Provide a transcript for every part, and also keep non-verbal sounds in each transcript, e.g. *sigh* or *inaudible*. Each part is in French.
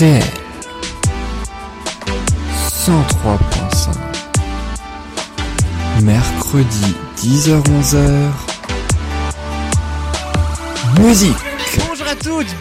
RDL 103.5 Mercredi 10h-11h Musique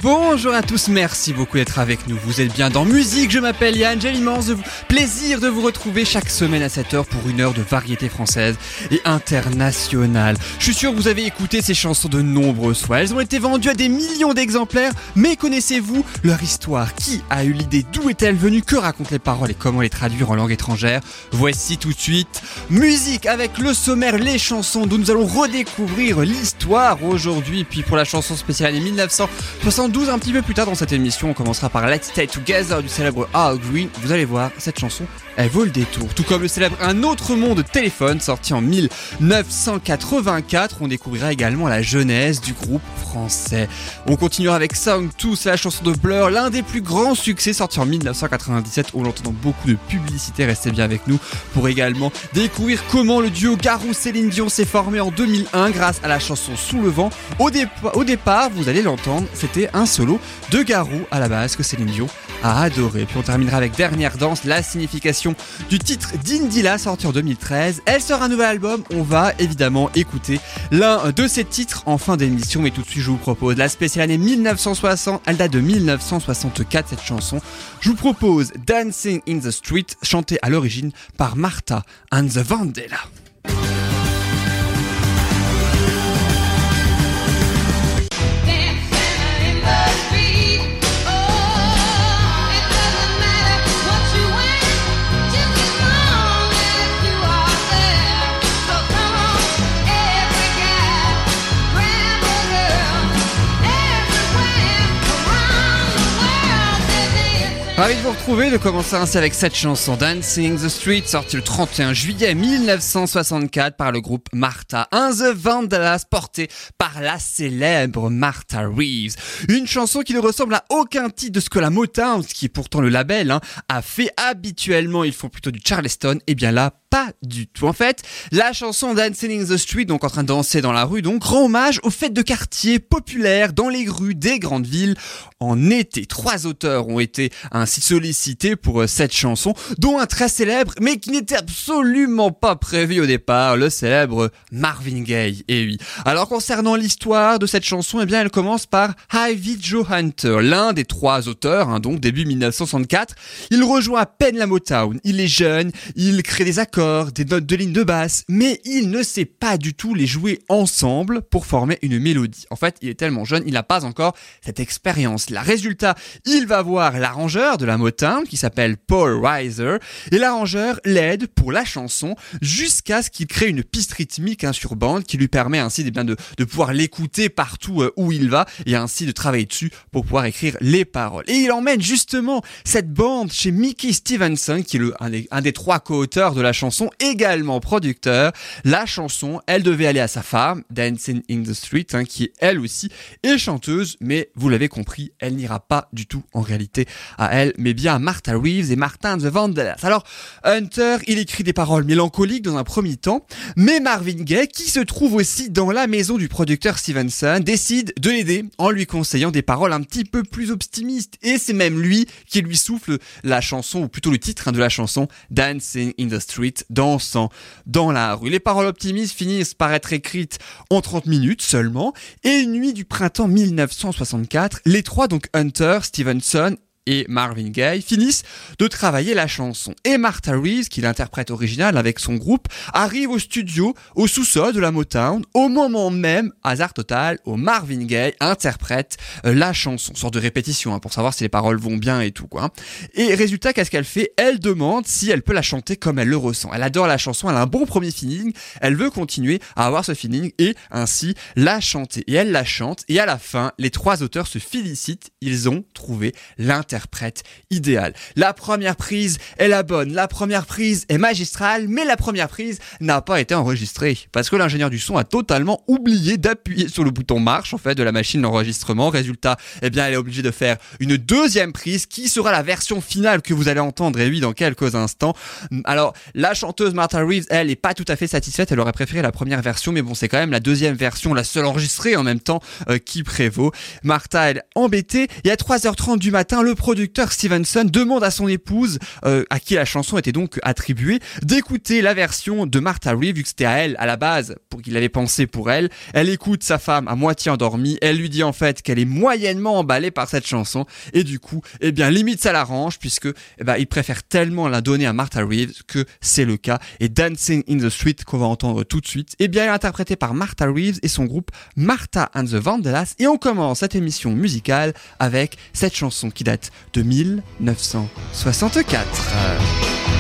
bonjour à tous, merci beaucoup d'être avec nous. Vous êtes bien dans Musique, je m'appelle Yann, j'ai l'immense plaisir de vous retrouver chaque semaine à 7h pour une heure de variété française et internationale. Je suis sûr que vous avez écouté ces chansons de nombreuses fois, elles ont été vendues à des millions d'exemplaires, mais connaissez-vous leur histoire? Qui a eu l'idée? D'où est-elle venue? Que racontent les paroles et comment les traduire en langue étrangère? Voici tout de suite Musique avec le sommaire, les chansons dont nous allons redécouvrir l'histoire aujourd'hui, puis pour la chanson spéciale des 1900. 72 un petit peu plus tard dans cette émission, on commencera par Let's Stay Together du célèbre A. Green. Vous allez voir, cette chanson elle vaut le détour. Tout comme le célèbre Un autre monde téléphone sorti en 1984. On découvrira également la genèse du groupe français. On continuera avec Song 2, c'est la chanson de Blur, l'un des plus grands succès sorti en 1997 où l'on entend dans beaucoup de publicité. Restez bien avec nous pour également découvrir comment le duo Garou-Céline Dion s'est formé en 2001 grâce à la chanson Sous le vent. Au, au départ, vous allez l'entendre, c'était un solo de Garou à la base que Céline Dion a adoré. Puis on terminera avec Dernière Danse, la signification du titre d'Indila sorti en 2013. Elle sort un nouvel album, on va évidemment écouter l'un de ces titres en fin d'émission, mais tout de suite je vous propose la spéciale année 1960, elle date de 1964 cette chanson. Je vous propose Dancing in the Street, chantée à l'origine par Martha and the Vandella. Ravi de vous retrouver, de commencer ainsi avec cette chanson Dancing the Street, sortie le 31 juillet 1964 par le groupe Martha and the Vandellas, portée par la célèbre Martha Reeves. Une chanson qui ne ressemble à aucun titre de ce que la Motown, ce qui est pourtant le label, hein, a fait habituellement. Ils font plutôt du Charleston, et bien là, pas du tout. En fait, la chanson Dancing in the Street, donc en train de danser dans la rue, donc rend hommage aux fêtes de quartier populaires dans les rues des grandes villes en été. Trois auteurs ont été ainsi sollicités pour euh, cette chanson, dont un très célèbre, mais qui n'était absolument pas prévu au départ, le célèbre Marvin Gaye. Et oui. Alors concernant l'histoire de cette chanson, eh bien elle commence par Ivy Joe Hunter, l'un des trois auteurs, hein, donc début 1964. Il rejoint à peine la Motown. Il est jeune, il crée des accords, des notes de ligne de basse, mais il ne sait pas du tout les jouer ensemble pour former une mélodie. En fait, il est tellement jeune, il n'a pas encore cette expérience. La résultat, il va voir l'arrangeur de la Motown qui s'appelle Paul Reiser et l'arrangeur l'aide pour la chanson jusqu'à ce qu'il crée une piste rythmique hein, sur bande qui lui permet ainsi eh de, pouvoir l'écouter partout euh, où il va et ainsi de travailler dessus pour pouvoir écrire les paroles. Et il emmène justement cette bande chez Mickey Stevenson qui est un, des, un des trois co-auteurs de la chanson, également producteur. La chanson, elle devait aller à sa femme, Dancing in the Street, hein, qui elle aussi est chanteuse, mais vous l'avez compris, elle n'ira pas du tout en réalité à elle, mais bien à Martha Reeves et Martin the Vandellas. Alors, Hunter, il écrit des paroles mélancoliques dans un premier temps, mais Marvin Gaye, qui se trouve aussi dans la maison du producteur Stevenson, décide de l'aider en lui conseillant des paroles un petit peu plus optimistes. Et c'est même lui qui lui souffle la chanson, ou plutôt le titre hein, de la chanson, Dancing in the Street, dansant dans la rue. Les paroles optimistes finissent par être écrites en 30 minutes seulement, et une nuit du printemps 1964, les trois, donc Hunter, Stevenson et Marvin Gaye finissent de travailler la chanson. Et Martha Reeves, qui l'interprète originale avec son groupe, arrive au studio, au sous-sol de la Motown, au moment même, hasard total, où Marvin Gaye interprète euh, la chanson. Sorte de répétition, hein, pour savoir si les paroles vont bien et tout, quoi. hein. Et résultat, qu'est-ce qu'elle fait? Elle demande si elle peut la chanter comme elle le ressent. Elle adore la chanson, elle a un bon premier feeling, elle veut continuer à avoir ce feeling et ainsi la chanter. Et elle la chante, et à la fin, les trois auteurs se félicitent, ils ont trouvé l'interprète idéal. La première prise est la bonne, la première prise est magistrale, mais la première prise n'a pas été enregistrée parce que l'ingénieur du son a totalement oublié d'appuyer sur le bouton marche en fait de la machine d'enregistrement. Résultat, eh bien, elle est obligée de faire une deuxième prise qui sera la version finale que vous allez entendre et oui dans quelques instants. Alors, la chanteuse Martha Reeves, elle est pas tout à fait satisfaite, elle aurait préféré la première version, mais bon, c'est quand même la deuxième version, la seule enregistrée en même temps euh, qui prévaut. Martha, elle embêtée et à 3h30 du matin, le producteur Stevenson demande à son épouse, euh, à qui la chanson était donc attribuée, d'écouter la version de Martha Reeves, vu que c'était à elle, à la base, pour qu'il avait pensé pour elle. Elle écoute sa femme à moitié endormie, elle lui dit en fait qu'elle est moyennement emballée par cette chanson, et du coup, eh bien, limite ça l'arrange, puisque eh ben, il préfère tellement la donner à Martha Reeves que c'est le cas. Et Dancing in the Street, qu'on va entendre tout de suite, eh bien, elle est interprétée par Martha Reeves et son groupe Martha and the Vandellas. Et on commence cette émission musicale avec cette chanson qui date de 1964.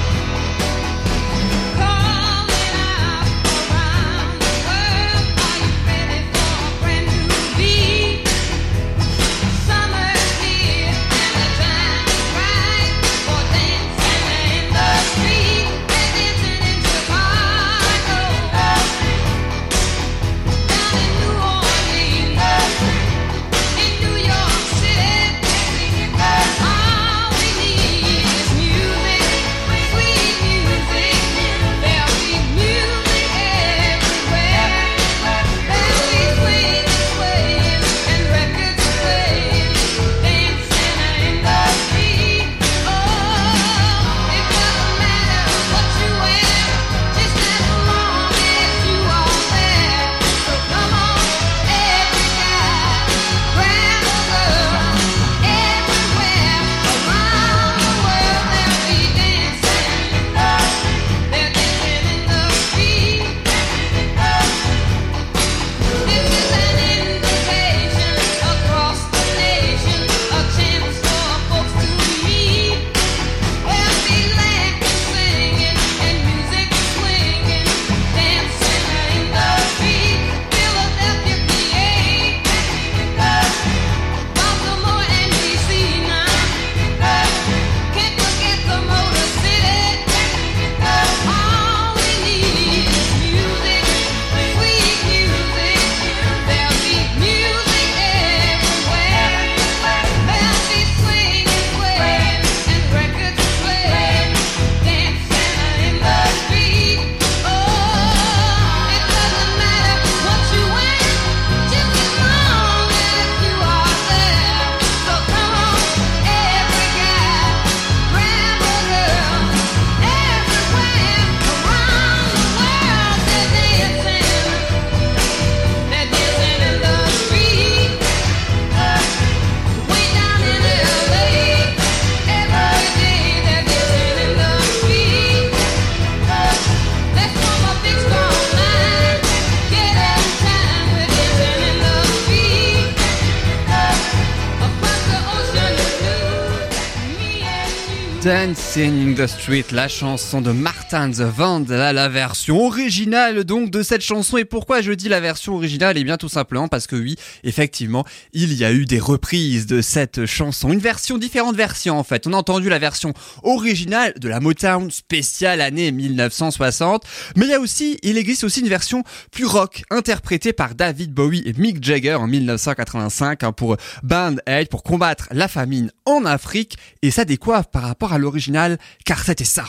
Dancing in the Street, la chanson de Martin the Vandal, la version originale donc de cette chanson. Et pourquoi je dis la version originale? Eh bien tout simplement parce que oui, effectivement, il y a eu des reprises de cette chanson. Une version, différentes versions en fait. On a entendu la version originale de la Motown spéciale année 1960. Mais il y a aussi, il existe aussi une version plus rock, interprétée par David Bowie et Mick Jagger en 1985 hein, pour Band Aid, pour combattre la famine en Afrique. Et ça décoiffe par rapport à l'original, car c'était ça.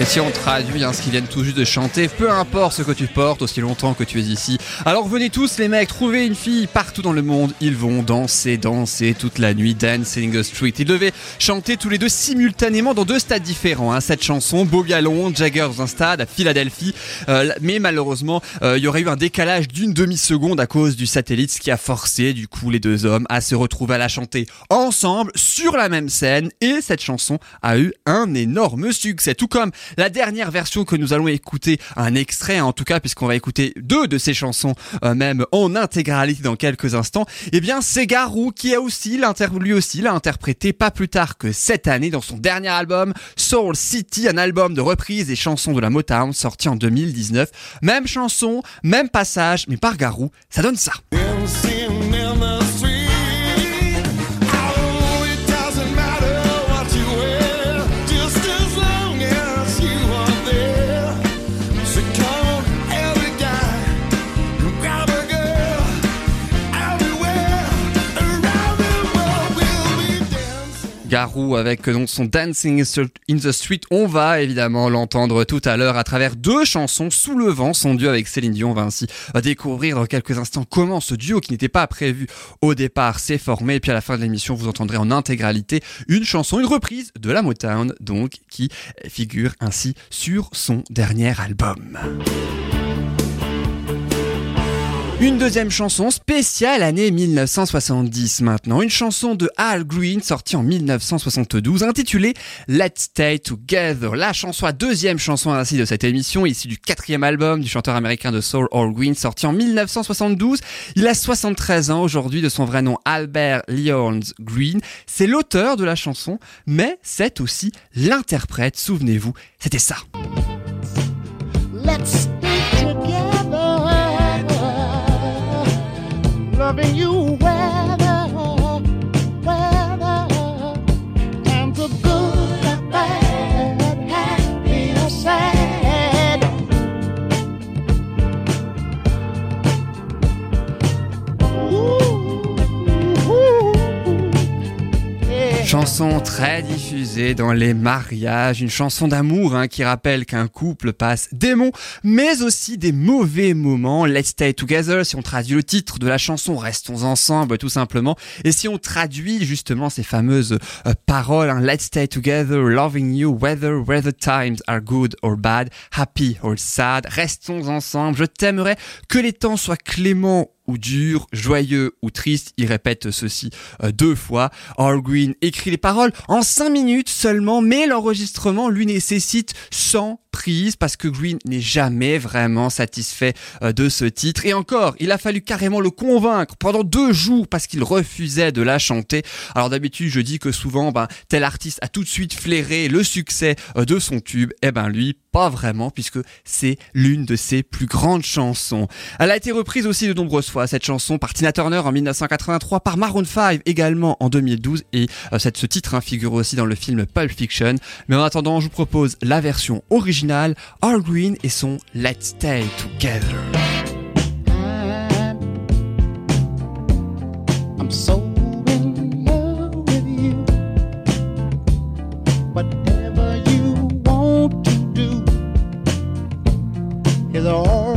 Et si on traduit hein, ce qu'ils viennent tout juste de chanter, peu importe ce que tu portes, aussi longtemps que tu es ici. Alors venez tous les mecs, trouvez une fille partout dans le monde, ils vont danser, danser toute la nuit, Dancing the Street. Ils devaient chanter tous les deux simultanément dans deux stades différents. Hein. Cette chanson, Bobby Londres, Jagger dans un stade à Philadelphie. Euh, mais malheureusement, euh, il y aurait eu un décalage d'une demi-seconde à cause du satellite, ce qui a forcé du coup les deux hommes à se retrouver à la chanter ensemble sur la même scène. Et cette chanson a eu un énorme succès, tout comme la dernière version que nous allons écouter, un extrait en tout cas, puisqu'on va écouter deux de ces chansons euh, même en intégralité dans quelques instants, eh bien c'est Garou qui a aussi, lui aussi l'a interprété pas plus tard que cette année dans son dernier album Soul City, un album de reprise des chansons de la Motown sorti en 2019. Même chanson, même passage, mais par Garou, ça donne ça. Garou avec euh, son Dancing in the Street. On va évidemment l'entendre tout à l'heure à travers deux chansons sous le. Son duo avec Céline Dion On va ainsi euh, découvrir dans quelques instants comment ce duo qui n'était pas prévu au départ s'est formé. Et puis à la fin de l'émission, vous entendrez en intégralité une chanson, une reprise de la Motown, donc qui figure ainsi sur son dernier album. Une deuxième chanson spéciale année 1970 maintenant, une chanson de Al Green sortie en 1972 intitulée Let's Stay Together. La chanson, la deuxième chanson ainsi de cette émission, issue du quatrième album du chanteur américain de soul Al Green sorti en 1972. Il a 73 ans aujourd'hui de son vrai nom Albert Leons Green. C'est l'auteur de la chanson, mais c'est aussi l'interprète, souvenez-vous, c'était ça. Loving you Chanson très diffusée dans les mariages, une chanson d'amour hein, qui rappelle qu'un couple passe des bons, mais aussi des mauvais moments. Let's stay together, si on traduit le titre de la chanson, restons ensemble tout simplement. Et si on traduit justement ces fameuses euh, paroles, hein, Let's stay together, loving you, whether whether times are good or bad, happy or sad, restons ensemble, je t'aimerais que les temps soient cléments ou dur, joyeux ou triste, il répète ceci euh, deux fois. Al Green écrit les paroles en cinq minutes seulement, mais l'enregistrement lui nécessite 100 prises parce que Green n'est jamais vraiment satisfait euh, de ce titre. Et encore, il a fallu carrément le convaincre pendant deux jours parce qu'il refusait de la chanter. Alors d'habitude, je dis que souvent, ben, tel artiste a tout de suite flairé le succès euh, de son tube. Eh ben lui, pas vraiment puisque c'est l'une de ses plus grandes chansons. Elle a été reprise aussi de nombreuses fois cette chanson par Tina Turner en 1983, par Maroon 5 également en 2012 et euh, cette, ce titre hein, figure aussi dans le film Pulp Fiction. Mais en attendant, je vous propose la version originale, Al Green et son Let's Stay Together. Is alright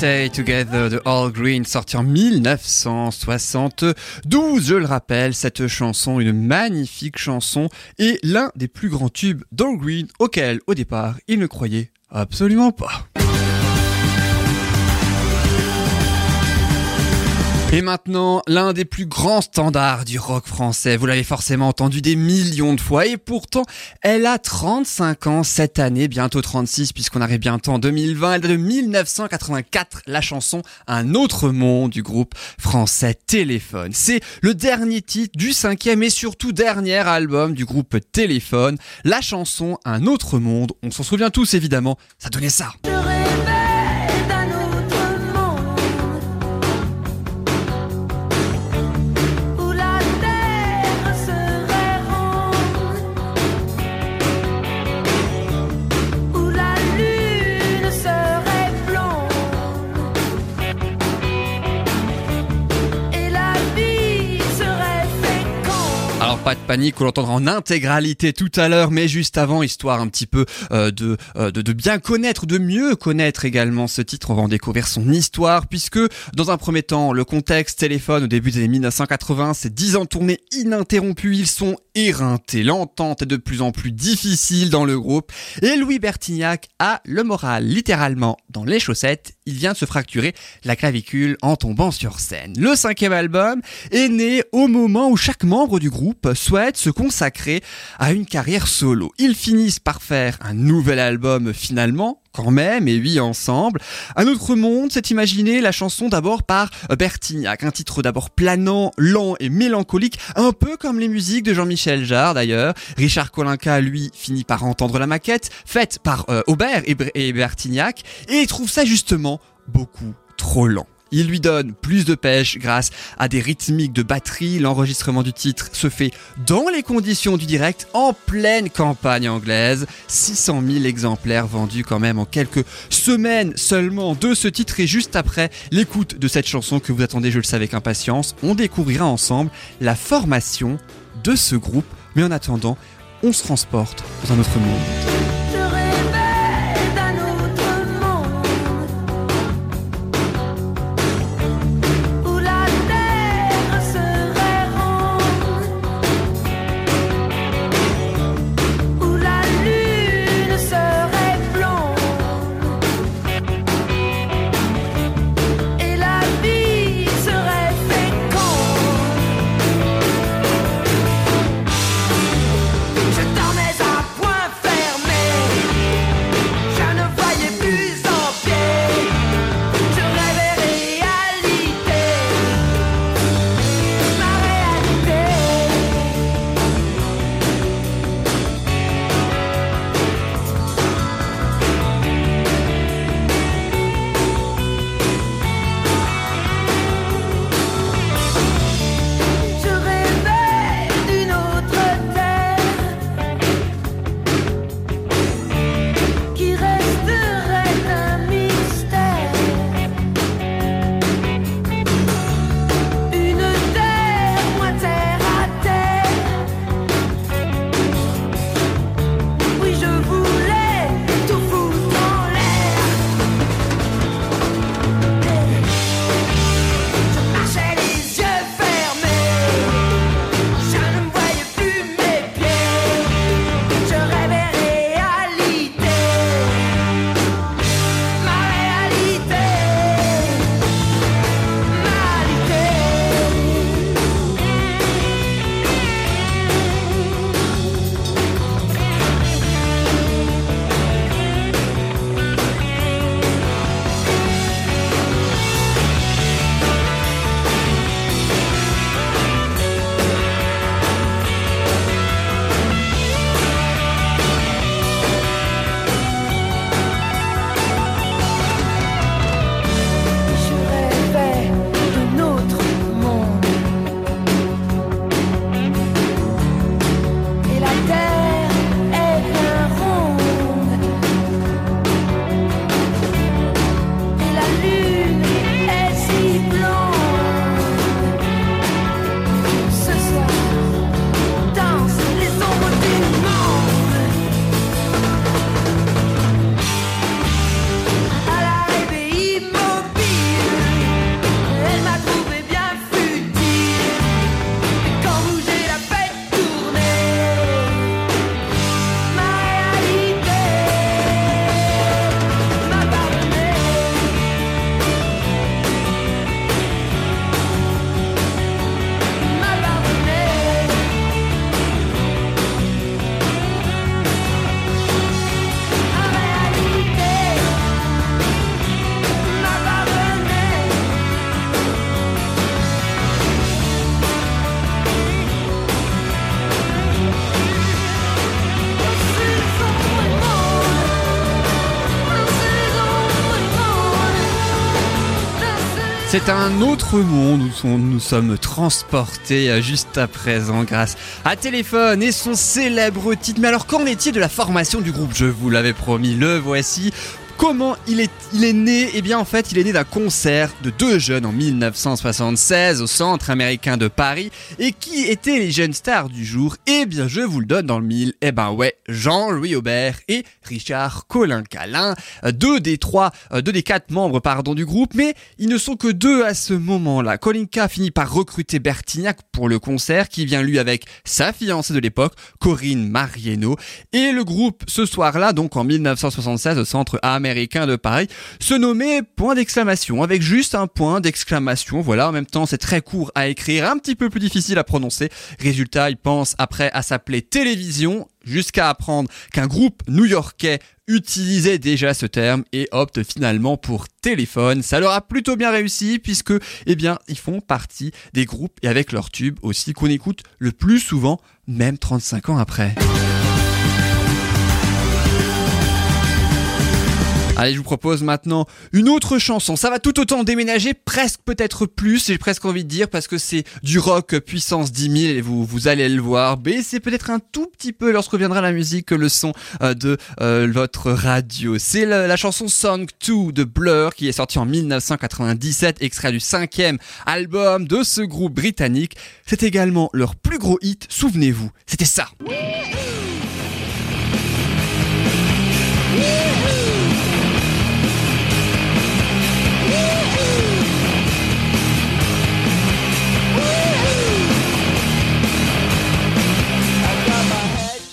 Stay Together de All Green, sorti en 1972. Je le rappelle, cette chanson, une magnifique chanson, est l'un des plus grands tubes d'All Green, auquel, au départ, il ne croyait absolument pas. Et maintenant, l'un des plus grands standards du rock français. Vous l'avez forcément entendu des millions de fois et pourtant, elle a 35 ans cette année, bientôt 36 puisqu'on arrive bientôt en 2020. Elle date de 1984, la chanson Un autre monde du groupe français Téléphone. C'est le dernier titre du cinquième et surtout dernier album du groupe Téléphone. La chanson Un autre monde, on s'en souvient tous évidemment, ça donnait ça. but Panique, on l'entendra en intégralité tout à l'heure, mais juste avant, histoire un petit peu euh, de, euh, de de bien connaître, de mieux connaître également ce titre, on va en découvrir son histoire, puisque dans un premier temps, le contexte téléphone au début des années 1980, c'est 10 ans de tournée ils sont éreintés, l'entente est de plus en plus difficile dans le groupe, et Louis Bertignac a le moral. Littéralement dans les chaussettes, il vient de se fracturer la clavicule en tombant sur scène. Le cinquième album est né au moment où chaque membre du groupe se consacrer à une carrière solo. Ils finissent par faire un nouvel album finalement, quand même, et oui, ensemble. Un autre monde s'est imaginé la chanson d'abord par Bertignac, un titre d'abord planant, lent et mélancolique, un peu comme les musiques de Jean-Michel Jarre d'ailleurs. Richard Kolinka, lui, finit par entendre la maquette, faite par euh, Aubert et Bertignac, et trouve ça justement beaucoup trop lent. Il lui donne plus de pêche grâce à des rythmiques de batterie. L'enregistrement du titre se fait dans les conditions du direct en pleine campagne anglaise. 600 000 exemplaires vendus quand même en quelques semaines seulement de ce titre et juste après l'écoute de cette chanson que vous attendez, je le sais avec impatience, on découvrira ensemble la formation de ce groupe. Mais en attendant, on se transporte dans un autre monde. C'est un autre monde où nous sommes transportés euh, juste à présent grâce à Téléphone et son célèbre titre. Mais alors qu'en est-il de la formation du groupe? Je vous l'avais promis, le voici. Comment il est, né? Eh bien en fait il est né d'un concert de deux jeunes en 1976 au Centre américain de Paris. Et qui étaient les jeunes stars du jour? Eh bien je vous le donne dans le mille. Eh ben ouais, Jean-Louis Aubert et Richard Colin-Calin. Euh, Deux des trois, euh, deux des quatre membres pardon du groupe, mais ils ne sont que deux à ce moment-là. Kolinka finit par recruter Bertignac pour le concert qui vient lui avec sa fiancée de l'époque, Corinne Marieno. Et le groupe ce soir-là, donc en 1976 au Centre américain de Paris, se nommait Point d'exclamation, avec juste un point d'exclamation. Voilà, en même temps c'est très court à écrire, un petit peu plus difficile à prononcer. Résultat, ils pensent après à s'appeler Télévision, jusqu'à apprendre qu'un groupe new-yorkais utilisait déjà ce terme et opte finalement pour téléphone. Ça leur a plutôt bien réussi puisque, eh bien, ils font partie des groupes et avec leur tube aussi qu'on écoute le plus souvent, même 35 ans après. Allez, je vous propose maintenant une autre chanson. Ça va tout autant déménager, presque peut-être plus, j'ai presque envie de dire, parce que c'est du rock puissance 10 000 et vous, vous allez le voir. Mais c'est peut-être un tout petit peu, lorsque reviendra la musique, le son euh, de euh, votre radio. C'est la, la chanson Song 2 de Blur qui est sortie en 1997, extrait du cinquième album de ce groupe britannique. C'est également leur plus gros hit, souvenez-vous. C'était ça.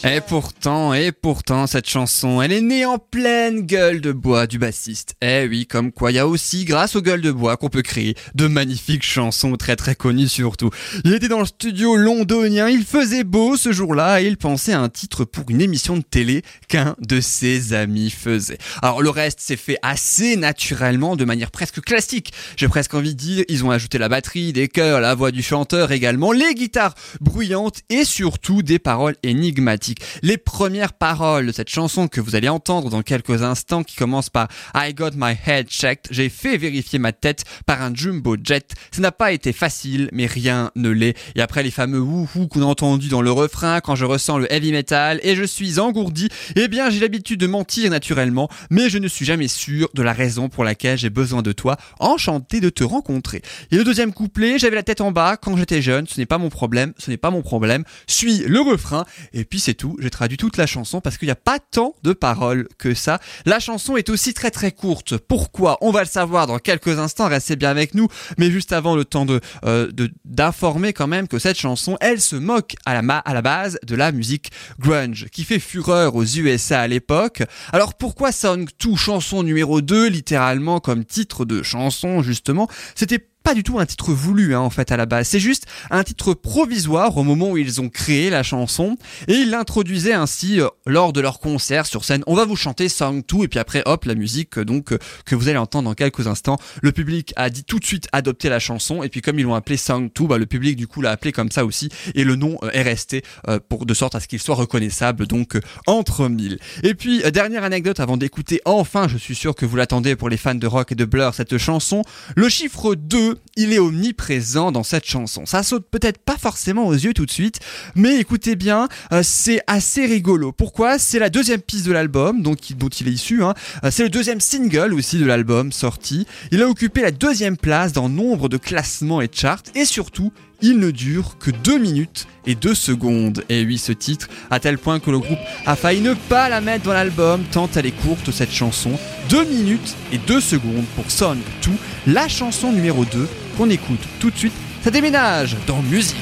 Et pourtant, et pourtant, cette chanson, elle est née en pleine gueule de bois du bassiste. Eh oui, comme quoi, il y a aussi, grâce aux gueules de bois, qu'on peut créer de magnifiques chansons très très connues surtout. Il était dans le studio londonien, il faisait beau ce jour-là et il pensait à un titre pour une émission de télé qu'un de ses amis faisait. Alors le reste s'est fait assez naturellement, de manière presque classique. J'ai presque envie de dire, ils ont ajouté la batterie, des chœurs, la voix du chanteur également, les guitares bruyantes et surtout des paroles énigmatiques. Les premières paroles de cette chanson que vous allez entendre dans quelques instants qui commence par I got my head checked, j'ai fait vérifier ma tête par un jumbo jet. Ça n'a pas été facile, mais rien ne l'est. Et après les fameux wouhou qu'on a entendu dans le refrain quand je ressens le heavy metal et je suis engourdi, eh bien j'ai l'habitude de mentir naturellement, mais je ne suis jamais sûr de la raison pour laquelle j'ai besoin de toi, enchanté de te rencontrer. Et le deuxième couplet, j'avais la tête en bas quand j'étais jeune, ce n'est pas mon problème, ce n'est pas mon problème, suis le refrain, et puis c'est tout, j'ai traduit toute la chanson parce qu'il n'y a pas tant de paroles que ça. La chanson est aussi très très courte. Pourquoi? On va le savoir dans quelques instants, restez bien avec nous, mais juste avant le temps euh, d'informer quand même que cette chanson, elle se moque à la, ma- à la base de la musique grunge, qui fait fureur aux USA à l'époque. Alors pourquoi Song 2, chanson numéro 2, littéralement comme titre de chanson justement, c'était pas du tout un titre voulu hein, en fait à la base. C'est juste un titre provisoire au moment où ils ont créé la chanson et ils l'introduisaient ainsi euh, lors de leur concert sur scène. On va vous chanter Song 2 et puis après hop la musique euh, donc euh, que vous allez entendre dans quelques instants. Le public a dit tout de suite adopter la chanson et puis comme ils l'ont appelé Song 2, bah, le public du coup l'a appelé comme ça aussi et le nom est resté pour de sorte à ce qu'il soit reconnaissable donc entre mille. Et puis dernière anecdote avant d'écouter enfin, je suis sûr que vous l'attendez pour les fans de rock et de Blur cette chanson, le chiffre 2, il est omniprésent dans cette chanson. Ça saute peut-être pas forcément aux yeux tout de suite, mais écoutez bien, euh, c'est assez rigolo. Pourquoi? C'est la deuxième piste de l'album, donc dont il est issu. hein. Euh, c'est le deuxième single aussi de l'album sorti. Il a occupé la deuxième place dans nombre de classements et charts, et surtout, il ne dure que 2 minutes et 2 secondes. Et oui, ce titre, à tel point que le groupe a failli ne pas la mettre dans l'album, tant elle est courte cette chanson. 2 minutes et 2 secondes pour Song 2, la chanson numéro 2 qu'on écoute tout de suite. Ça déménage dans musique.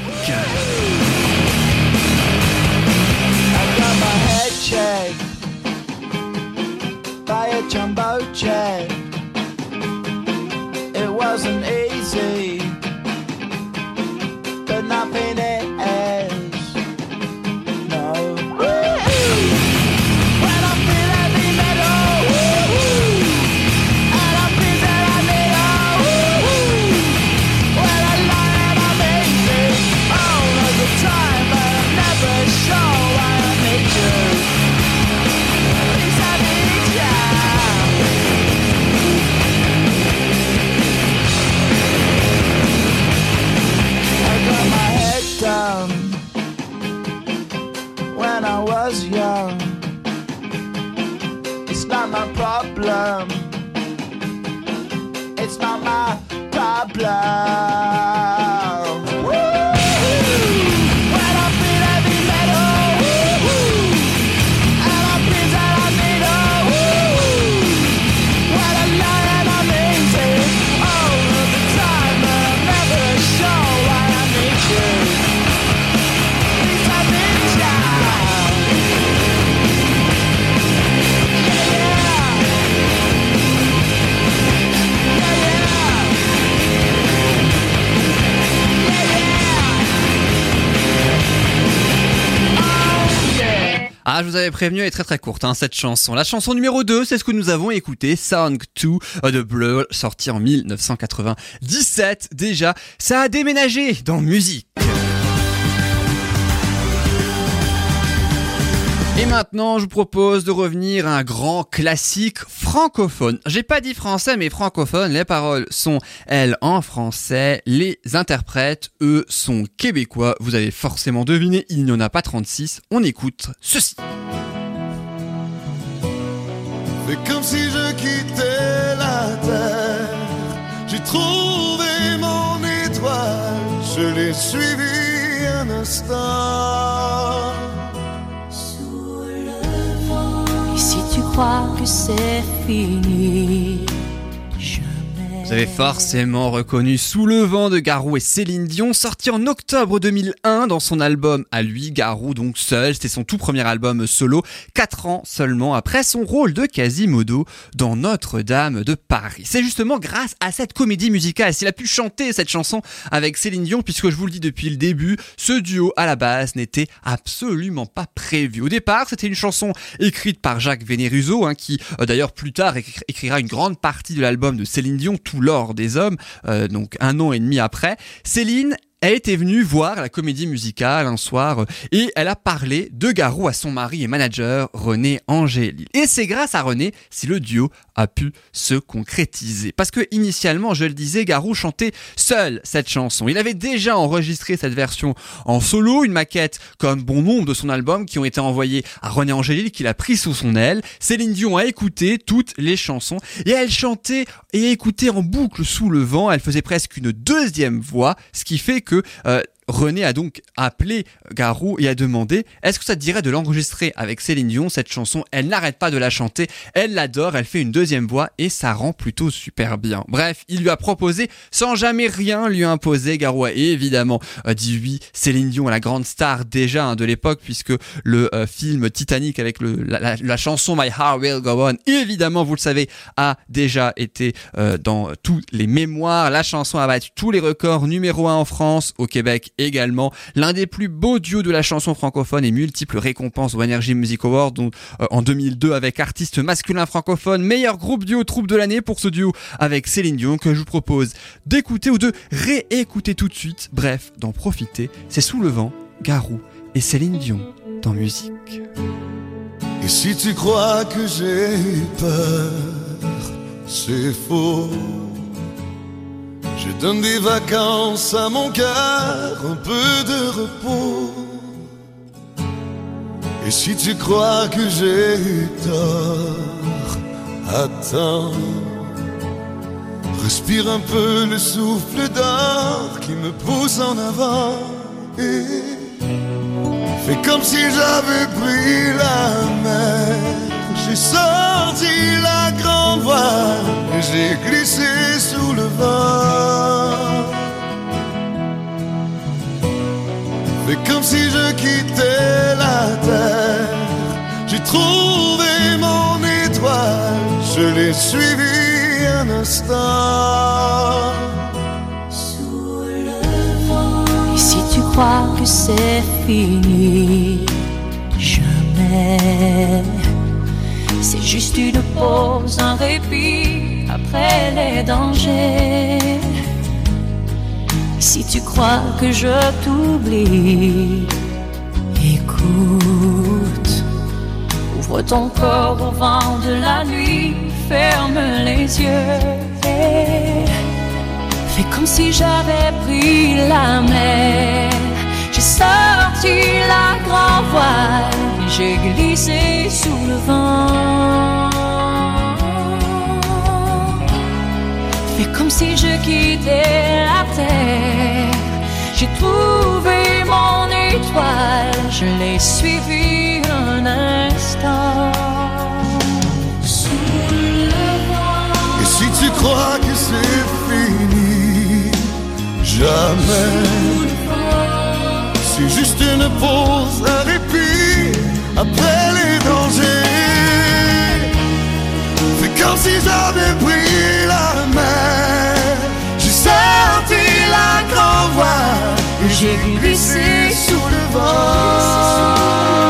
Nothing is. Ásia. Je vous avais prévenu, elle est très très courte, hein, cette chanson. La chanson numéro 2, c'est ce que nous avons écouté, Song 2 de Blur, sorti en 1997 déjà. Ça a déménagé dans musique. Et maintenant, je vous propose de revenir à un grand classique francophone. J'ai pas dit français, mais francophone. Les paroles sont, elles, en français. Les interprètes, eux, sont québécois. Vous avez forcément deviné, il n'y en a pas 36. On écoute ceci. Fais comme si je quittais la terre. J'ai trouvé mon étoile. Je l'ai suivi un instant. Si tu crois que c'est fini, jamais. Vous avez forcément reconnu Sous le vent de Garou et Céline Dion, sorti en octobre 2001 dans son album à lui, Garou donc seul. C'était son tout premier album solo, 4 ans seulement après son rôle de Quasimodo dans Notre-Dame de Paris. C'est justement grâce à cette comédie musicale s'il a pu chanter cette chanson avec Céline Dion, puisque je vous le dis depuis le début, ce duo à la base n'était absolument pas prévu. Au départ, c'était une chanson écrite par Jacques Vénéruso, hein, qui euh, d'ailleurs plus tard écri- écrira une grande partie de l'album de Céline Dion, l'or des hommes, euh, donc un an et demi après. Céline elle était venue voir la comédie musicale un soir euh, et elle a parlé de Garou à son mari et manager René Angélil. Et c'est grâce à René si le duo a pu se concrétiser. Parce que initialement, je le disais, Garou chantait seul cette chanson. Il avait déjà enregistré cette version en solo, une maquette comme bon nombre de son album qui ont été envoyés à René Angélil qu'il a pris sous son aile. Céline Dion a écouté toutes les chansons et elle chantait et écoutait en boucle sous le vent. Elle faisait presque une deuxième voix, ce qui fait que euh, René a donc appelé Garou et a demandé est-ce que ça te dirait de l'enregistrer avec Céline Dion cette chanson? Elle n'arrête pas de la chanter, elle l'adore, elle fait une deuxième voix et ça rend plutôt super bien. Bref, il lui a proposé sans jamais rien lui imposer. Garou a évidemment euh, dit oui. Céline Dion, la grande star déjà hein, de l'époque puisque le euh, film Titanic avec la, chanson My Heart Will Go On, évidemment vous le savez, a déjà été euh, dans tous les mémoires. La chanson a battu tous les records numéro 1 en France, au Québec également. L'un des plus beaux duos de la chanson francophone et multiples récompenses au Energy Music Award dont, euh, en 2002 avec artiste masculin francophone, meilleur groupe duo troupe de l'année pour ce duo avec Céline Dion que je vous propose d'écouter ou de réécouter tout de suite. Bref, d'en profiter. C'est sous le vent, Garou et Céline Dion dans musique. Et si tu crois que j'ai eu peur, c'est faux. Je donne des vacances à mon cœur, un peu de repos. Et si tu crois que j'ai eu tort, attends. Respire un peu le souffle d'or qui me pousse en avant. Et Fais comme si j'avais pris la mer. J'ai sorti la grande voile j'ai glissé sous le vent. Fais comme si je quittais la terre. J'ai trouvé mon étoile, je l'ai suivi un instant. Et si tu crois que c'est fini, jamais. C'est juste une pause, un répit après les dangers. Si tu crois que je t'oublie, écoute. Ouvre ton corps au vent de la nuit, ferme les yeux. et Fais comme si j'avais pris la mer. J'ai sorti la grand voile, j'ai glissé sous le vent. Fais comme si je quittais la terre. J'ai trouvé mon étoile, je l'ai suivi un instant. Sous le vent. Et si tu crois que c'est fini, jamais. C'est juste une pause, un répit après les dangers. Fais comme si j'avais pris la mer. J'ai sorti la grande voile et j'ai glissé sous le vent.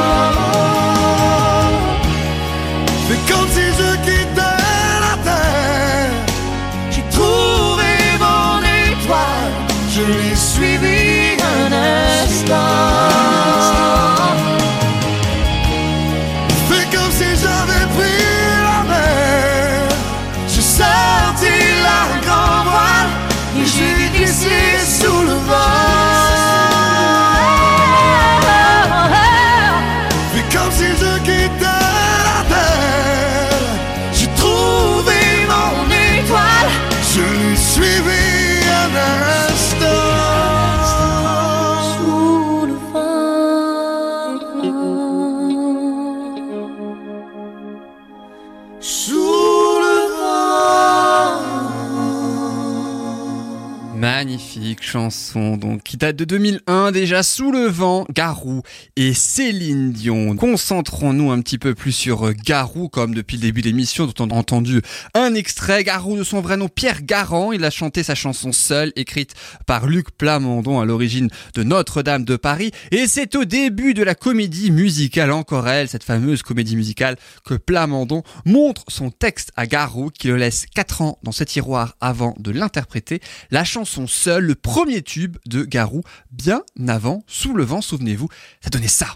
Magnifique chanson donc qui date de 2001 déjà sous le vent, Garou et Céline Dion. Concentrons-nous un petit peu plus sur euh, Garou comme depuis le début de l'émission dont on a entendu un extrait. Garou de son vrai nom Pierre Garand, il a chanté sa chanson seule écrite par Luc Plamondon à l'origine de Notre-Dame de Paris et c'est au début de la comédie musicale Encore elle, cette fameuse comédie musicale que Plamondon montre son texte à Garou qui le laisse 4 ans dans ses tiroirs avant de l'interpréter. La chanson le premier tube de Garou, bien avant Sous le vent, souvenez-vous, ça donnait ça.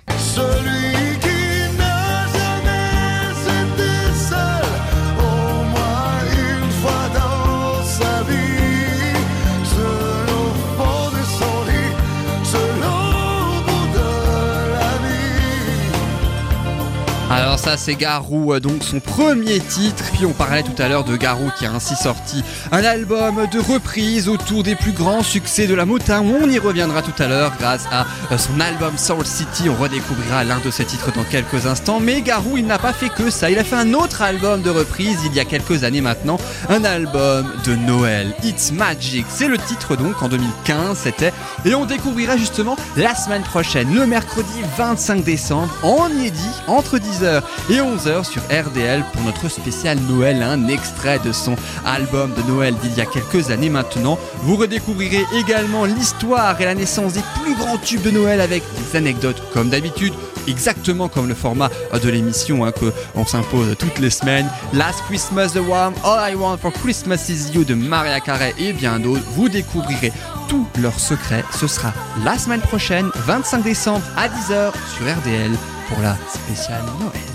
Ça c'est Garou, euh, donc son premier titre. Puis on parlait tout à l'heure de Garou qui a ainsi sorti un album de reprise autour des plus grands succès de la Motown. On y reviendra tout à l'heure grâce à euh, son album Soul City. On redécouvrira l'un de ses titres dans quelques instants. Mais Garou il n'a pas fait que ça. Il a fait un autre album de reprise il y a quelques années maintenant. Un album de Noël. It's Magic. C'est le titre donc en 2015 c'était. Et on découvrira justement la semaine prochaine, le mercredi 25 décembre, en inédit entre 10h et 11h sur RDL pour notre spécial Noël, un extrait de son album de Noël d'il y a quelques années maintenant. Vous redécouvrirez également l'histoire et la naissance des plus grands tubes de Noël avec des anecdotes comme d'habitude, exactement comme le format de l'émission hein, que on s'impose toutes les semaines. Last Christmas the One, All I Want for Christmas is You de Maria Carey et bien d'autres. Vous découvrirez tous leurs secrets. Ce sera la semaine prochaine, 25 décembre à 10h sur RDL pour la spéciale Noël.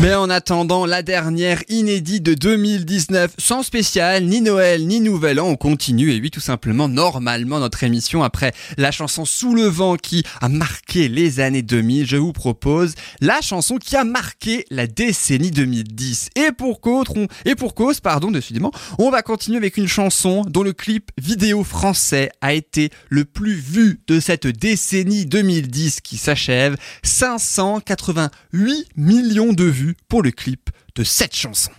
Mais en attendant la dernière inédite de 2019, sans spécial, ni Noël, ni Nouvel An, on continue et oui tout simplement normalement notre émission après la chanson Sous le vent qui a marqué les années 2000, je vous propose la chanson qui a marqué la décennie 2010. Et pour cause, et pour cause, pardon, décidément, on va continuer avec une chanson dont le clip vidéo français a été le plus vu de cette décennie 2010 qui s'achève. 588 millions de vues pour le clip de cette chanson.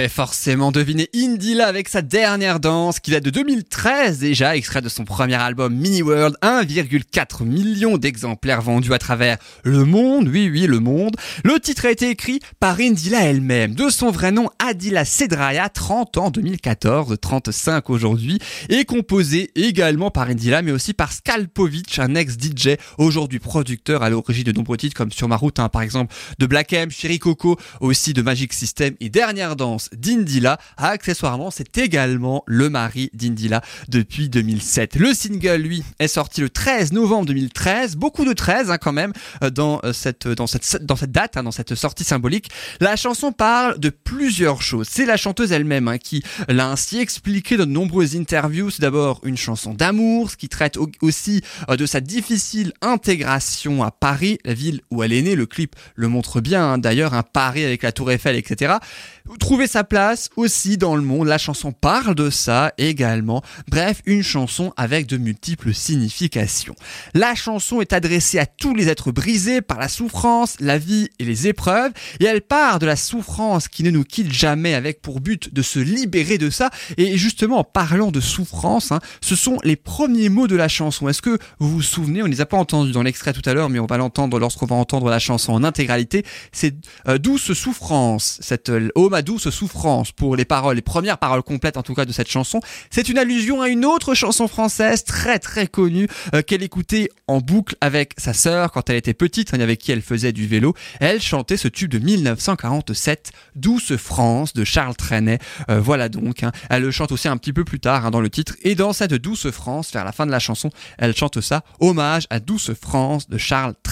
Avez forcément deviné Indila avec sa dernière danse qui date de 2013 déjà, extrait de son premier album Mini World, 1,4 million d'exemplaires vendus à travers le monde, oui oui le monde. Le titre a été écrit par Indila elle-même, de son vrai nom Adila Sedraya, 30 ans 2014, 35 aujourd'hui, et composé également par Indila mais aussi par Skalpovic, un ex-DJ, aujourd'hui producteur à l'origine de nombreux titres comme Sur ma route, hein, par exemple, de Black M, Chéri Coco, aussi de Magic System et Dernière Danse d'Indila. Accessoirement, c'est également le mari d'Indila depuis 2007. Le single, lui, est sorti le 13 novembre 2013. Beaucoup de 13 hein, quand même euh, dans euh, cette dans cette dans cette date, hein, dans cette sortie symbolique. La chanson parle de plusieurs C'est la chanteuse elle-même hein, qui l'a ainsi expliqué dans de nombreuses interviews. C'est d'abord une chanson d'amour, ce qui traite au- aussi euh, de sa difficile intégration à Paris, la ville où elle est née. Le clip le montre bien, hein, d'ailleurs, un Paris avec la Tour Eiffel, etc. Trouver sa place aussi dans le monde. La chanson parle de ça également. Bref, une chanson avec de multiples significations. La chanson est adressée à tous les êtres brisés par la souffrance, la vie et les épreuves. Et elle part de la souffrance qui ne nous quitte jamais avec pour but de se libérer de ça. Et justement, en parlant de souffrance, hein, ce sont les premiers mots de la chanson. Est-ce que vous vous souvenez, on ne les a pas entendus dans l'extrait tout à l'heure, mais on va l'entendre lorsqu'on va entendre la chanson en intégralité. C'est euh, douce souffrance, cette euh, homme douce souffrance pour les paroles, les premières paroles complètes en tout cas de cette chanson. C'est une allusion à une autre chanson française très très connue euh, qu'elle écoutait en boucle avec sa sœur quand elle était petite, hein, avec qui elle faisait du vélo. Elle chantait ce tube de 1947, Douce France de Charles Trenet. Euh, voilà donc, hein. elle le chante aussi un petit peu plus tard hein, dans le titre. Et dans cette Douce France, vers la fin de la chanson, elle chante ça, hommage à Douce France de Charles Trenet.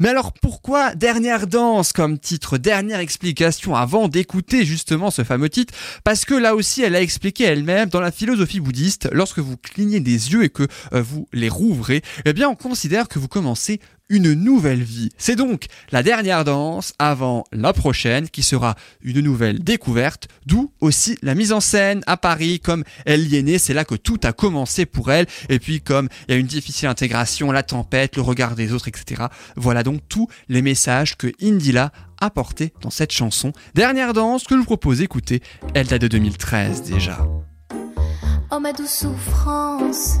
Mais alors pourquoi Dernière danse comme titre Dernière explication avant d'écouter justement ce fameux titre? Parce que là aussi elle a expliqué elle-même dans la philosophie bouddhiste, lorsque vous clignez des yeux et que euh, vous les rouvrez, eh bien on considère que vous commencez une nouvelle vie. C'est donc la dernière danse avant la prochaine qui sera une nouvelle découverte, d'où aussi la mise en scène à Paris comme elle y est née, c'est là que tout a commencé pour elle et puis comme il y a une difficile intégration, la tempête, le regard des autres, etc. Voilà donc tous les messages que Indila a portés dans cette chanson. Dernière danse que je vous propose d'écouter, elle date de 2013 déjà. Oh ma douce souffrance,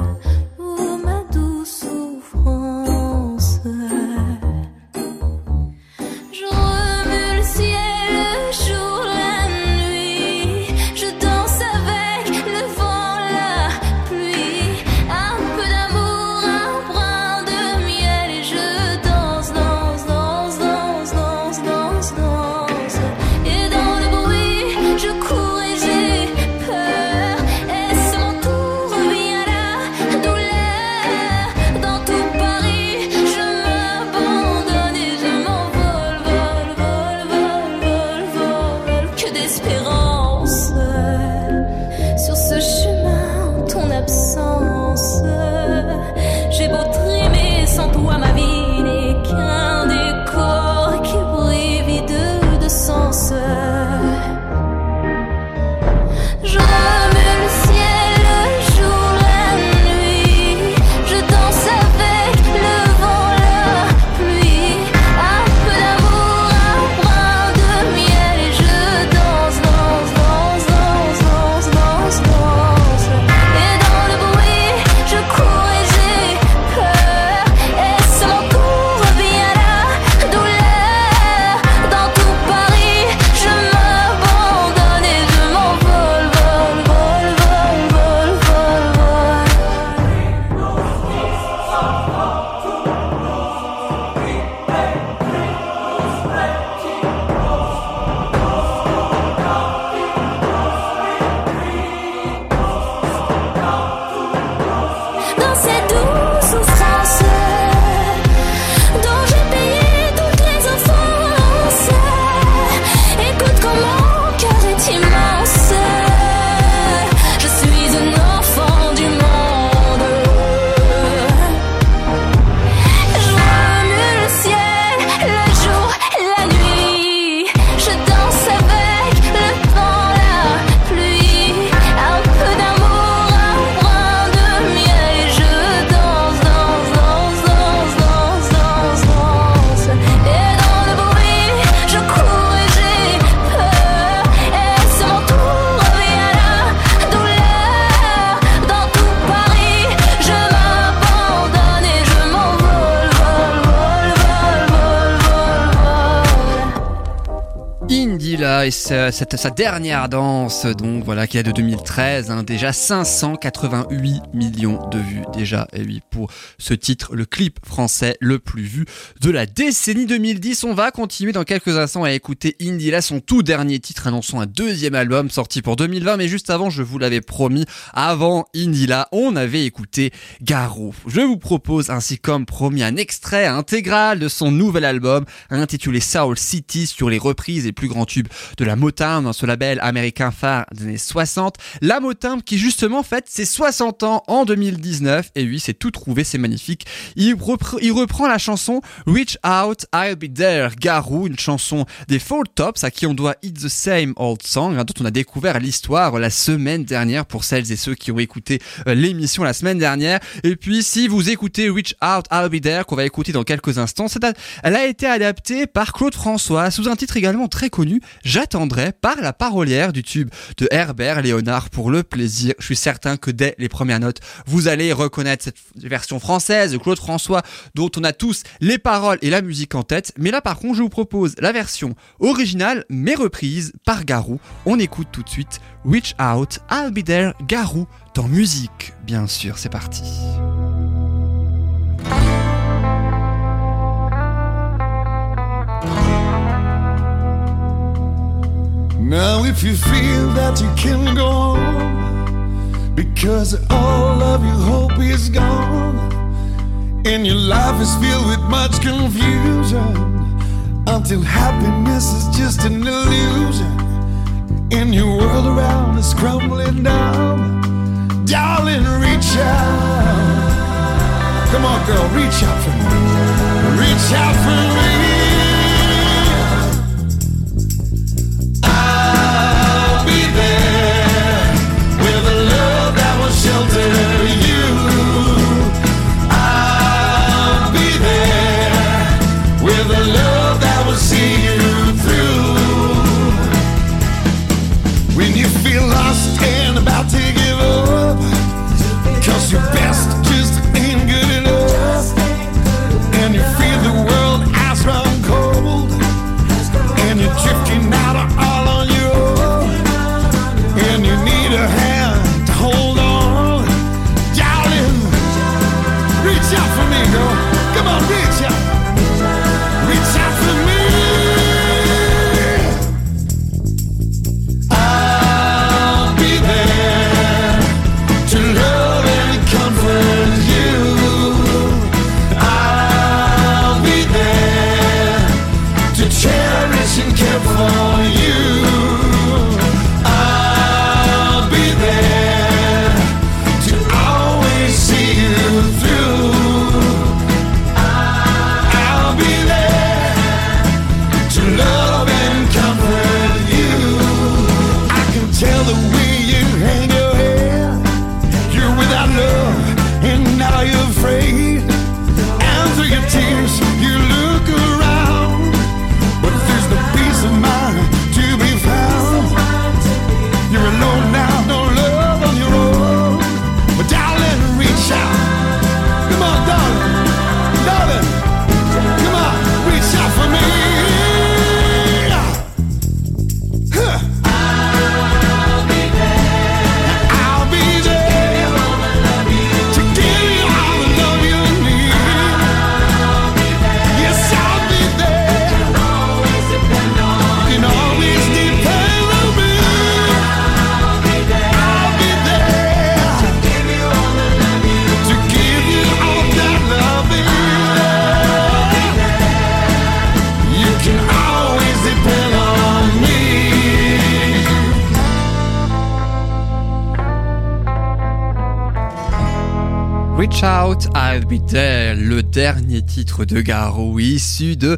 Indila et sa, cette- sa dernière danse, donc voilà, qui est de 2013, hein, déjà 588 millions de vues déjà, et oui, pour ce titre, le clip français le plus vu de la décennie 2010. On va continuer dans quelques instants à écouter Indila, son tout dernier titre annonçant un deuxième album sorti pour 2020, mais juste avant, je vous l'avais promis, avant Indila, on avait écouté Garo. Je vous propose ainsi comme promis un extrait intégral de son nouvel album intitulé Soul City sur les reprises et plus grands tubes de la Motown, ce label américain phare des années 60. La Motown qui justement fête ses 60 ans en 2019. Et oui, c'est tout trouvé, c'est magnifique. Il, repre- il reprend la chanson Reach Out, I'll Be There, Garou, une chanson des Four Tops à qui on doit It's the Same Old Song, hein, dont on a découvert l'histoire la semaine dernière pour celles et ceux qui ont écouté euh, l'émission la semaine dernière. Et puis si vous écoutez Reach Out, I'll Be There, qu'on va écouter dans quelques instants, elle a été adaptée par Claude François sous un titre également très connu, Par la parolière du tube de Herbert Léonard pour le plaisir. Je suis certain que dès les premières notes, vous allez reconnaître cette version française de Claude François dont on a tous les paroles et la musique en tête. Mais là par contre, je vous propose la version originale mais reprise par Garou. On écoute tout de suite Reach Out, I'll Be There, Garou dans musique. Bien sûr, c'est parti. Now, if you feel that you can go because all of your hope is gone and your life is filled with much confusion until happiness is just an illusion and your world around is crumbling down, darling, reach out. Come on, girl, reach out for me. Reach out for me. Titre de Garou, issu de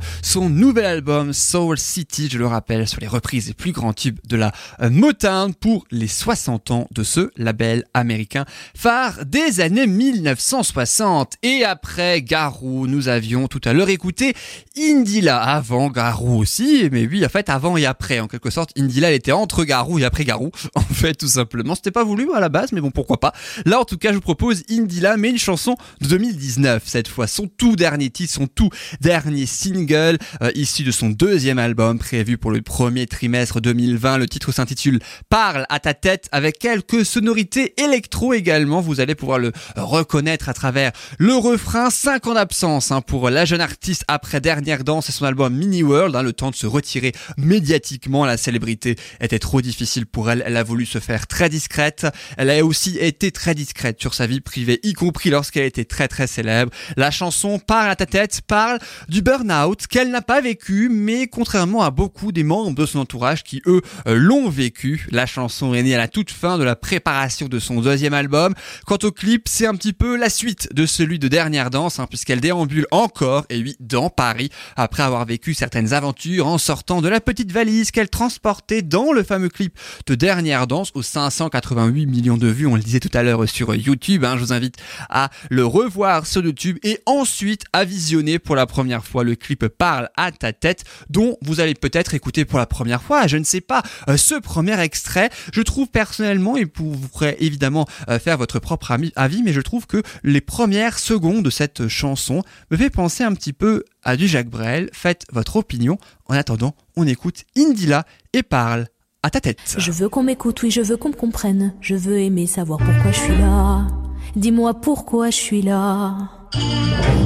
Soul City, je le rappelle, sur les reprises des plus grands tubes de la euh, Motown pour les 60 ans de ce label américain phare des années 1960. Et après Garou, nous avions tout à l'heure écouté Indila, avant Garou aussi, mais oui, en fait, avant et après, en quelque sorte, Indila, elle était entre Garou et après Garou, *laughs* en fait, tout simplement. C'était pas voulu à la base, mais bon, pourquoi pas. Là, en tout cas, je vous propose Indila, mais une chanson de 2019, cette fois, son tout dernier titre, son tout dernier single, euh, issu de son deuxième album, prévu pour le premier trimestre 2020. Le titre s'intitule Parle à ta tête, avec quelques sonorités électro également. Vous allez pouvoir le reconnaître à travers le refrain. 5 ans d'absence hein, pour la jeune artiste après Dernière Danse et son album Mini World, hein, le temps de se retirer médiatiquement. La célébrité était trop difficile pour elle. Elle a voulu se faire très discrète. Elle a aussi été très discrète sur sa vie privée, y compris lorsqu'elle était très très célèbre. La chanson Parle à ta tête parle du burn-out qu'elle n'a pas vécu, mais contrairement à beaucoup des membres de son entourage qui eux euh, l'ont vécu, la chanson est née à la toute fin de la préparation de son deuxième album. Quant au clip, c'est un petit peu la suite de celui de Dernière Danse, hein, puisqu'elle déambule encore, et oui, dans Paris, après avoir vécu certaines aventures en sortant de la petite valise qu'elle transportait dans le fameux clip de Dernière Danse aux 588 millions de vues, on le disait tout à l'heure sur YouTube, hein, je vous invite à le revoir sur YouTube et ensuite à visionner pour la première fois le clip Parle à ta tête, dont vous allez peut-être écouter pour la première fois, je ne sais pas, euh, ce premier extrait, je trouve personnellement, et vous pourrez évidemment euh, faire votre propre avis, mais je trouve que les premières secondes de cette chanson me fait penser un petit peu à du Jacques Brel. Faites votre opinion. En attendant, on écoute Indila et parle à ta tête. Je veux qu'on m'écoute, oui, je veux qu'on me comprenne. Je veux aimer savoir pourquoi je suis là. Dis-moi pourquoi je suis là.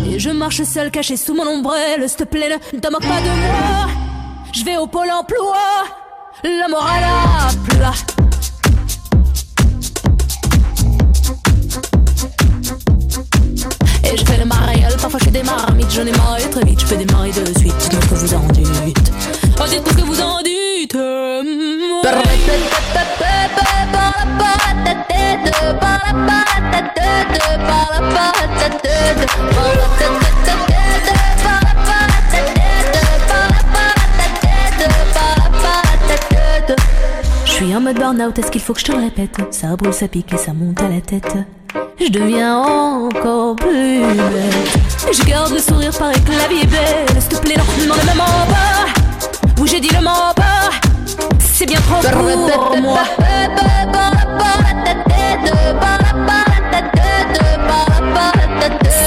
Et je marche seul, caché sous mon ombrelle. S'il te plaît, ne te moque pas de moi. Je vais au pôle emploi. La morale à plat. Et je fais le mariole, parfois je des marmites, j'en ai marre très vite, je peux démarrer de suite, dites-moi ce que vous en dites. Oh, dites-moi ce que vous en dites. Je suis en mode burn-out, est-ce qu'il faut que je te le répète? Ça brûle, ça pique et ça monte à la tête. Je deviens encore plus bête. Je garde le sourire, paraît que belle. S'il te plaît, non, pas. Oui, j'ai dit le pas. C'est bien trop pour moi.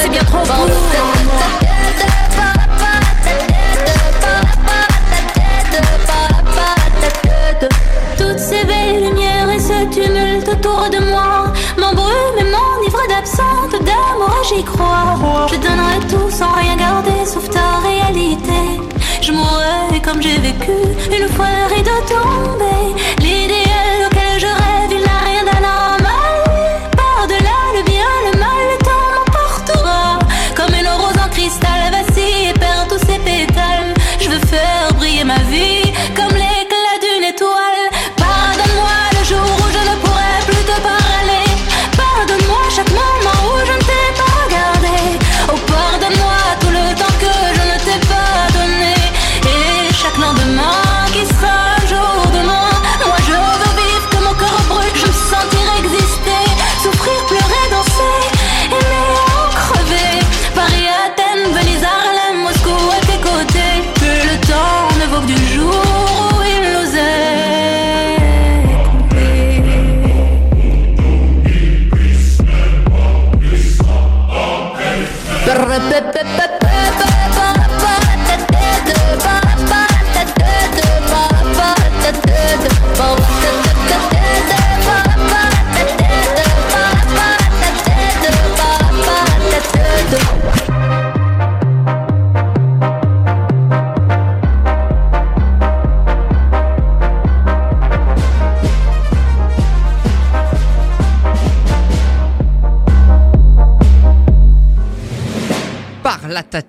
C'est bien trop pour moi. Toutes ces belles lumières et ce tumulte autour de moi m'embrument et m'enivrent d'absente d'amour, j'y crois. Je donnerai tout sans rien garder sauf ta réalité. Comme j'ai vécu une fois le rideau tombé.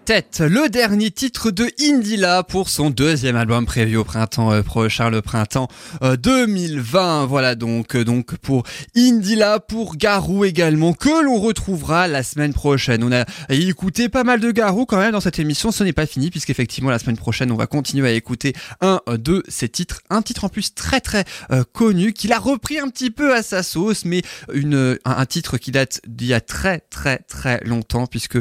Tête, le dernier titre de Indila pour son deuxième album prévu au printemps euh, prochain, le printemps euh, 2020. Voilà donc euh, donc pour Indila, pour Garou également, que l'on retrouvera la semaine prochaine. On a écouté pas mal de Garou quand même dans cette émission, ce n'est pas fini puisqu'effectivement la semaine prochaine on va continuer à écouter un euh, de ses titres, un titre en plus très très euh, connu qu'il a repris un petit peu à sa sauce, mais une un, un titre qui date d'il y a très très très longtemps puisque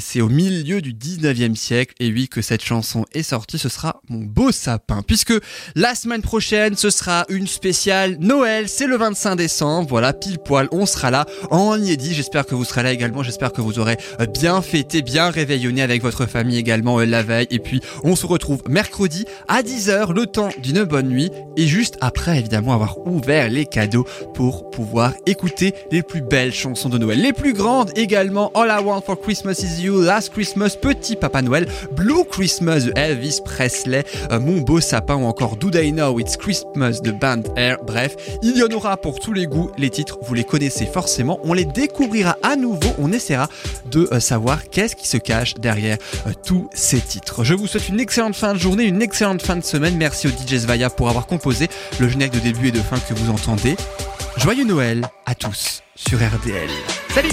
c'est au milieu du 19e siècle. Et oui que cette chanson est sortie, ce sera mon beau sapin. Puisque la semaine prochaine ce sera une spéciale Noël, c'est le 25 décembre, voilà pile poil, on sera là en inédit, j'espère que vous serez là également, j'espère que vous aurez euh, bien fêté, bien réveillonné avec votre famille également euh, la veille. Et puis on se retrouve mercredi à 10h, le temps d'une bonne nuit. Et juste après évidemment avoir ouvert les cadeaux pour pouvoir écouter les plus belles chansons de Noël, les plus grandes également. All I Want for Christmas is You, Last Christmas Petit Papa Noël, Blue Christmas de Elvis Presley, euh, Mon beau sapin ou encore Do They Know It's Christmas de Band Air. Bref, il y en aura pour tous les goûts. Les titres, vous les connaissez forcément. On les découvrira à nouveau. On essaiera de euh, savoir qu'est-ce qui se cache derrière euh, tous ces titres. Je vous souhaite une excellente fin de journée, une excellente fin de semaine. Merci au DJ Svaya pour avoir composé le générique de début et de fin que vous entendez. Joyeux Noël à tous sur RDL. Salut